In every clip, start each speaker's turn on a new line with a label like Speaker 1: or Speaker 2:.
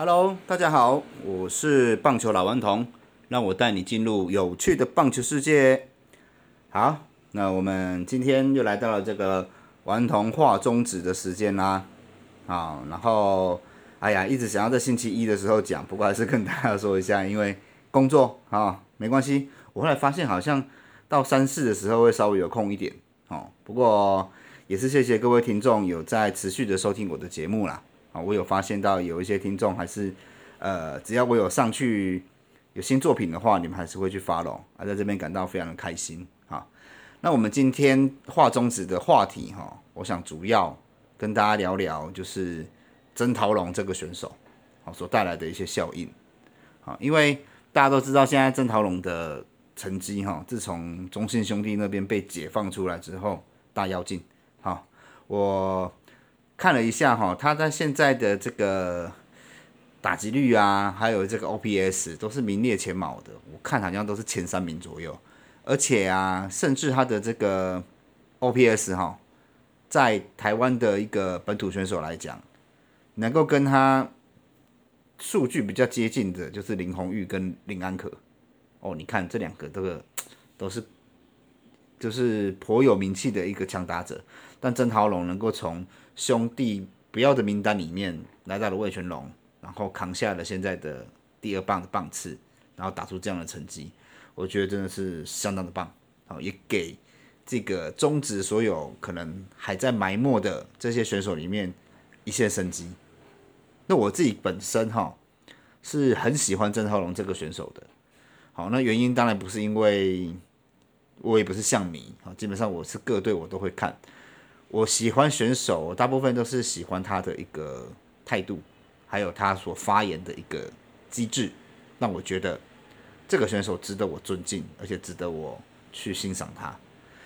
Speaker 1: Hello，大家好，我是棒球老顽童，让我带你进入有趣的棒球世界。好，那我们今天又来到了这个顽童画中指的时间啦。好，然后，哎呀，一直想要在星期一的时候讲，不过还是跟大家说一下，因为工作啊，没关系。我后来发现好像到三四的时候会稍微有空一点哦。不过也是谢谢各位听众有在持续的收听我的节目啦。啊，我有发现到有一些听众还是，呃，只要我有上去有新作品的话，你们还是会去 follow，啊，在这边感到非常的开心啊。那我们今天画中指的话题哈，我想主要跟大家聊聊就是曾桃龙这个选手，好所带来的一些效应，好，因为大家都知道现在曾桃龙的成绩哈，自从中信兄弟那边被解放出来之后，大妖精，好，我。看了一下哈，他在现在的这个打击率啊，还有这个 OPS 都是名列前茅的，我看好像都是前三名左右。而且啊，甚至他的这个 OPS 哈，在台湾的一个本土选手来讲，能够跟他数据比较接近的，就是林红玉跟林安可。哦，你看这两个这个都是就是颇有名气的一个强打者，但郑豪龙能够从兄弟不要的名单里面来到了魏全龙，然后扛下了现在的第二棒的棒次，然后打出这样的成绩，我觉得真的是相当的棒，好也给这个中职所有可能还在埋没的这些选手里面一线生机。那我自己本身哈是很喜欢郑浩龙这个选手的，好那原因当然不是因为我也不是象迷啊，基本上我是各队我都会看。我喜欢选手，大部分都是喜欢他的一个态度，还有他所发言的一个机制，让我觉得这个选手值得我尊敬，而且值得我去欣赏他。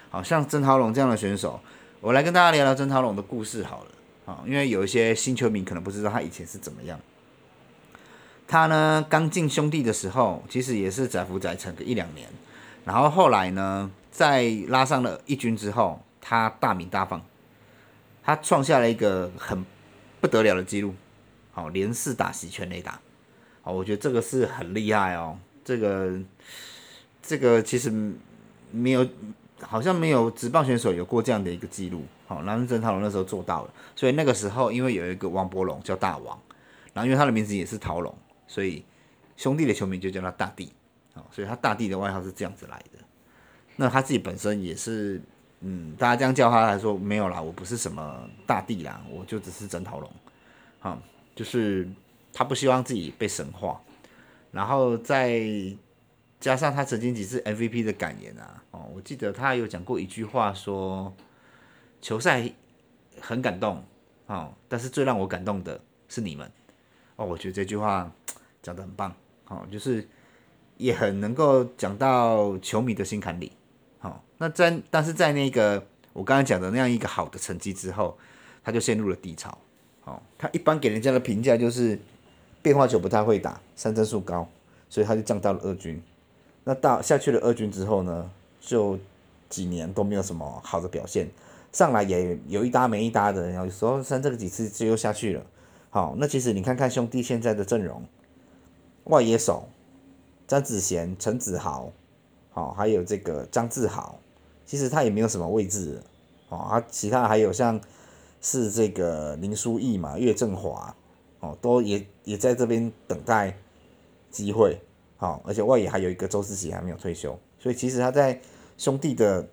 Speaker 1: 好像曾涛龙这样的选手，我来跟大家聊聊曾涛龙的故事好了。啊，因为有一些新球迷可能不知道他以前是怎么样。他呢刚进兄弟的时候，其实也是载浮载沉个一两年，然后后来呢，在拉上了一军之后，他大名大放。他创下了一个很不得了的记录，好，连四打席全垒打，好，我觉得这个是很厉害哦。这个这个其实没有，好像没有职棒选手有过这样的一个记录，好，然后郑涛龙那时候做到了，所以那个时候因为有一个王伯龙叫大王，然后因为他的名字也是陶龙，所以兄弟的球迷就叫他大帝，好，所以他大帝的外号是这样子来的。那他自己本身也是。嗯，大家这样叫他来说没有啦，我不是什么大帝啦，我就只是整头龙，哈，就是他不希望自己被神化，然后再加上他曾经几次 MVP 的感言啊，哦，我记得他有讲过一句话说，球赛很感动，哦，但是最让我感动的是你们，哦，我觉得这句话讲的很棒，哦，就是也很能够讲到球迷的心坎里。好那在但是在那个我刚才讲的那样一个好的成绩之后，他就陷入了低潮。哦，他一般给人家的评价就是变化球不太会打，三振数高，所以他就降到了二军。那到下去了二军之后呢，就几年都没有什么好的表现，上来也有一搭没一搭的，然后有时候三振个几次就又下去了。好，那其实你看看兄弟现在的阵容，外野手张子贤、陈子豪，好，还有这个张志豪。其实他也没有什么位置，哦，他其他还有像是这个林书义嘛、岳振华，哦，都也也在这边等待机会，好，而且外野还有一个周思齐还没有退休，所以其实他在兄弟的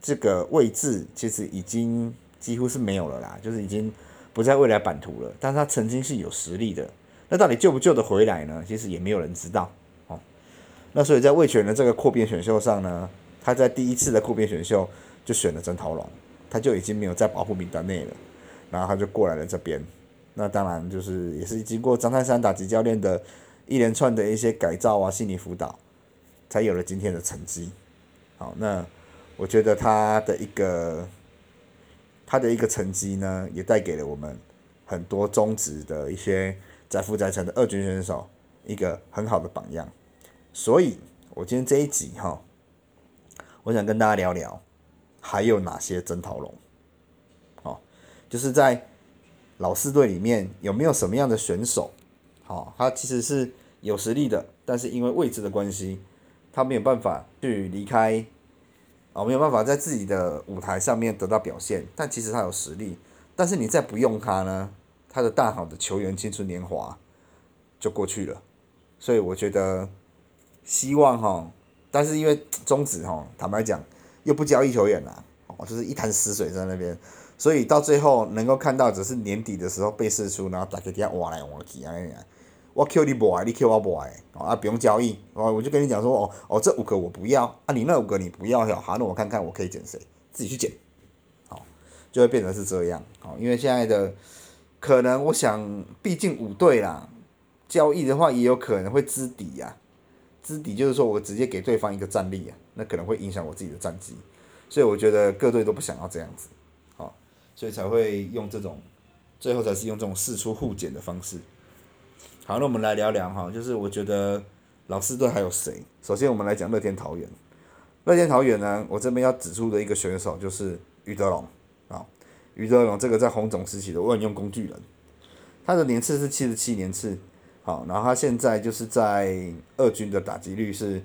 Speaker 1: 这个位置其实已经几乎是没有了啦，就是已经不在未来版图了。但是他曾经是有实力的，那到底救不救得回来呢？其实也没有人知道，那所以在魏权的这个扩编选秀上呢？他在第一次的扩编选秀就选了曾涛龙，他就已经没有在保护名单内了，然后他就过来了这边，那当然就是也是经过张泰山打击教练的一连串的一些改造啊、心理辅导，才有了今天的成绩。好，那我觉得他的一个他的一个成绩呢，也带给了我们很多中职的一些在富载沉的二军选手一个很好的榜样。所以，我今天这一集哈。我想跟大家聊聊，还有哪些征讨龙？哦，就是在老四队里面有没有什么样的选手，好，他其实是有实力的，但是因为位置的关系，他没有办法去离开，啊，没有办法在自己的舞台上面得到表现。但其实他有实力，但是你再不用他呢，他的大好的球员青春年华就过去了。所以我觉得希望哈，但是因为中止哈，坦白讲又不交易球员啦，哦，就是一潭死水在那边。所以到最后能够看到，只是年底的时候被释出，然后大家底下挖来挖去啊呀，我 Q 你不爱，你 Q 我不爱，啊不用交易，哦我就跟你讲说，哦哦这五个我不要，啊你那五个你不要，好那我看看我可以捡谁，自己去捡，好就会变成是这样，好因为现在的可能我想，毕竟五队啦，交易的话也有可能会知底呀，资底就是说我直接给对方一个战力啊，那可能会影响我自己的战绩，所以我觉得各队都不想要这样子。所以才会用这种，最后才是用这种四出互检的方式。好，那我们来聊聊哈，就是我觉得老四队还有谁？首先我们来讲乐天桃园。乐天桃园呢，我这边要指出的一个选手就是余德龙啊。余德龙这个在红总时期的万用工具人，他的年次是七十七年次，好，然后他现在就是在二军的打击率是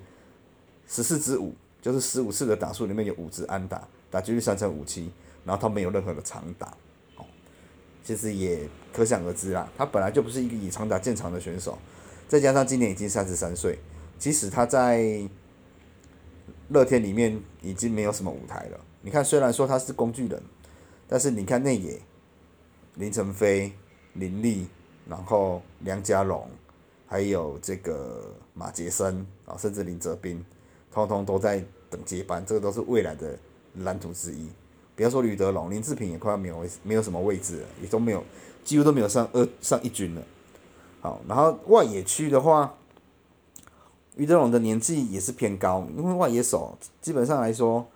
Speaker 1: 十四支五，就是十五次的打数里面有五支安打，打击率三成五七。然后他没有任何的长打，哦，其实也可想而知啦。他本来就不是一个以长打见长的选手，再加上今年已经三十三岁，即使他在乐天里面已经没有什么舞台了。你看，虽然说他是工具人，但是你看内野林承飞、林立，然后梁家龙，还有这个马杰森啊，甚至林哲斌，通通都在等接班，这个都是未来的蓝图之一。不要说吕德龙，林志平也快要没有，没有什么位置了，也都没有，几乎都没有上二上一军了。好，然后外野区的话，吕德龙的年纪也是偏高，因为外野手基本上来说，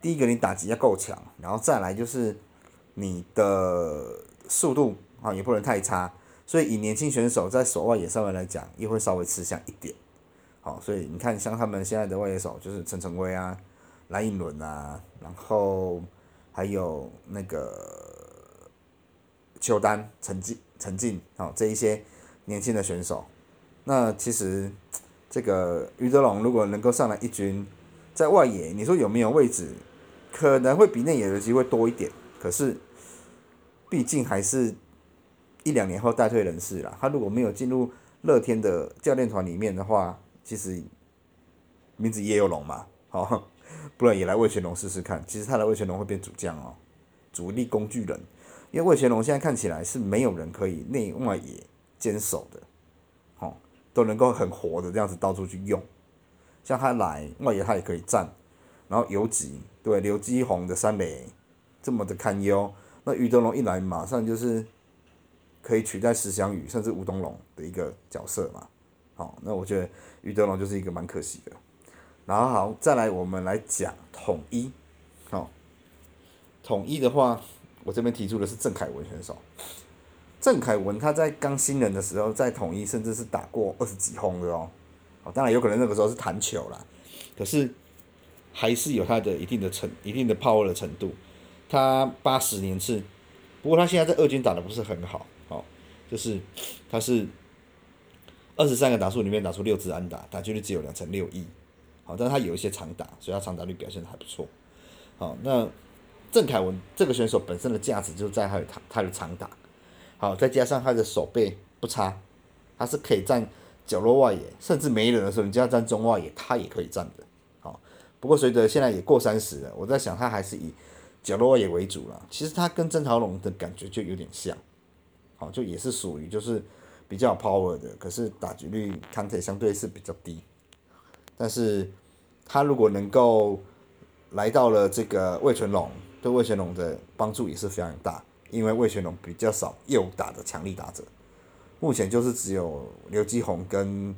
Speaker 1: 第一个你打击要够强，然后再来就是你的速度啊也不能太差，所以以年轻选手在守外野上面来讲，也会稍微吃香一点。好，所以你看像他们现在的外野手就是陈晨威啊、蓝盈伦啊，然后。还有那个邱丹、陈进、陈进，好，这一些年轻的选手，那其实这个余德龙如果能够上来一军，在外野，你说有没有位置？可能会比内野的机会多一点，可是毕竟还是一两年后带退人士了。他如果没有进入乐天的教练团里面的话，其实名字也有龙嘛，好。不然也来魏全龙试试看，其实他的魏全龙会变主将哦，主力工具人。因为魏全龙现在看起来是没有人可以内外野兼守的，哦，都能够很活的这样子到处去用。像他来外野他也可以站，然后游击对刘基宏的三垒这么的堪忧，那余德龙一来马上就是可以取代石祥宇甚至吴东龙的一个角色嘛，好，那我觉得于德龙就是一个蛮可惜的。然后好，再来我们来讲统一，好，统一的话，我这边提出的是郑凯文选手。郑凯文他在刚新人的时候，在统一甚至是打过二十几轰的哦，哦，当然有可能那个时候是弹球啦，可是还是有他的一定的程、一定的 power 的程度。他八十年是，不过他现在在二军打的不是很好，哦，就是他是二十三个打数里面打出六支安打，打击率只有两成六一。好，但是他有一些长打，所以他长打率表现的还不错。好，那郑凯文这个选手本身的价值就在他的他他的长打，好，再加上他的手背不差，他是可以站角落外野，甚至没人的时候，你叫他站中外野，他也可以站的。好，不过随着现在也过三十了，我在想他还是以角落也为主了。其实他跟曾桃龙的感觉就有点像，好，就也是属于就是比较 power 的，可是打击率康体相对是比较低。但是，他如果能够来到了这个魏全龙，对魏全龙的帮助也是非常大，因为魏全龙比较少右打的强力打者，目前就是只有刘基宏跟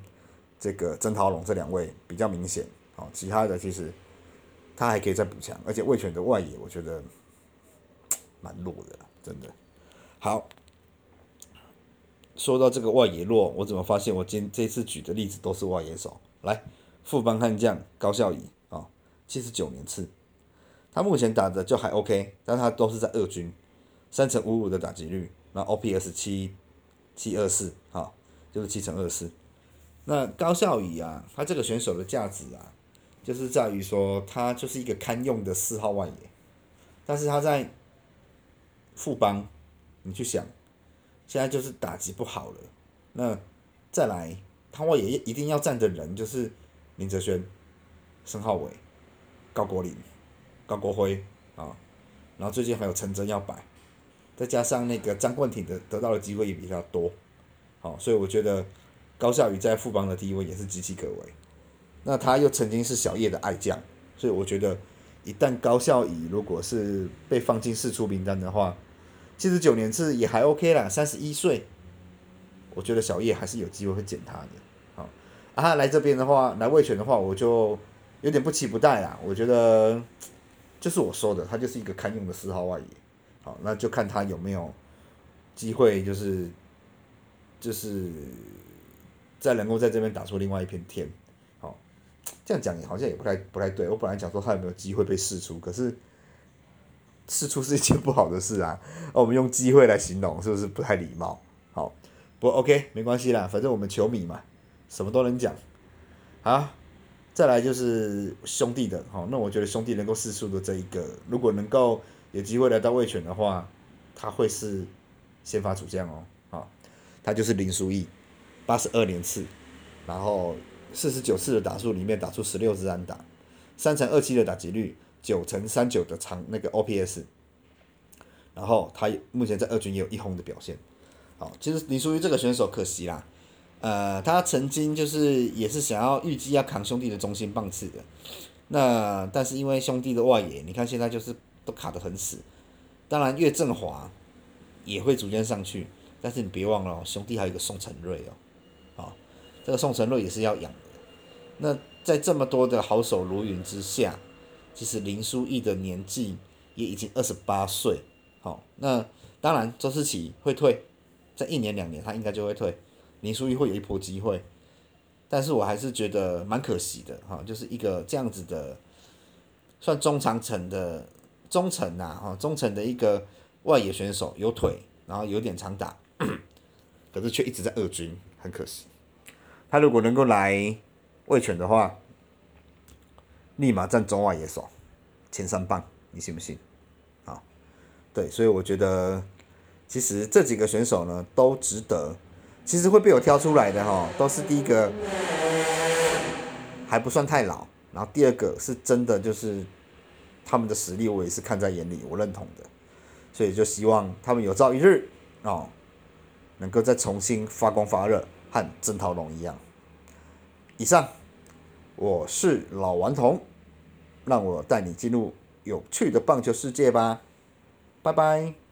Speaker 1: 这个曾桃龙这两位比较明显，哦，其他的其实他还可以再补强，而且魏权的外野我觉得蛮弱的，真的。好，说到这个外野弱，我怎么发现我今这次举的例子都是外野手？来。副帮悍将高孝仪啊，七十九年次，他目前打的就还 OK，但他都是在二军，三成五五的打击率，那 OPS 七七二四啊，就是七乘二四。那高孝宇啊，他这个选手的价值啊，就是在于说他就是一个堪用的四号外野，但是他在富邦，你去想，现在就是打击不好了，那再来他外野一定要站的人就是林哲轩、申浩伟、高国林、高国辉啊，然后最近还有陈真要摆，再加上那个张冠廷的得到的机会也比较多，好，所以我觉得。高孝宇在富邦的地位也是岌岌可危，那他又曾经是小叶的爱将，所以我觉得一旦高孝仪如果是被放进四出名单的话，七十九年次也还 OK 啦，三十一岁，我觉得小叶还是有机会会捡他的。好，啊来这边的话，来卫权的话，我就有点不期不待啦。我觉得就是我说的，他就是一个堪用的四号外野。好，那就看他有没有机会，就是就是。再能够在这边打出另外一片天，这样讲也好像也不太不太对。我本来讲说他有没有机会被试出，可是试出是一件不好的事啊。我们用机会来形容，是不是不太礼貌？好，不过 OK 没关系啦，反正我们球迷嘛，什么都能讲。好，再来就是兄弟的，好，那我觉得兄弟能够试出的这一个，如果能够有机会来到卫权的话，他会是先发主将哦，好，他就是林书义。八十二连次，然后四十九次的打数里面打出十六支安打，三乘二七的打击率，九乘三九的长那个 OPS，然后他目前在二军也有一轰的表现。好，其实林书玉这个选手可惜啦，呃，他曾经就是也是想要预计要扛兄弟的中心棒次的，那但是因为兄弟的外野，你看现在就是都卡得很死，当然岳振华也会逐渐上去，但是你别忘了兄弟还有一个宋承瑞哦。这个宋承瑞也是要养的，那在这么多的好手如云之下，其实林书义的年纪也已经二十八岁，好，那当然周思齐会退，在一年两年他应该就会退，林书义会有一波机会，但是我还是觉得蛮可惜的，哈，就是一个这样子的，算中长程的中程呐，哈，中程的一个外野选手，有腿，然后有点长打，可是却一直在二军，很可惜。他如果能够来卫权的话，立马占中外野手前三棒，你信不信？啊，对，所以我觉得其实这几个选手呢都值得，其实会被我挑出来的哈，都是第一个还不算太老，然后第二个是真的就是他们的实力我也是看在眼里，我认同的，所以就希望他们有朝一日哦，能够再重新发光发热。和郑涛龙一样。以上，我是老顽童，让我带你进入有趣的棒球世界吧，拜拜。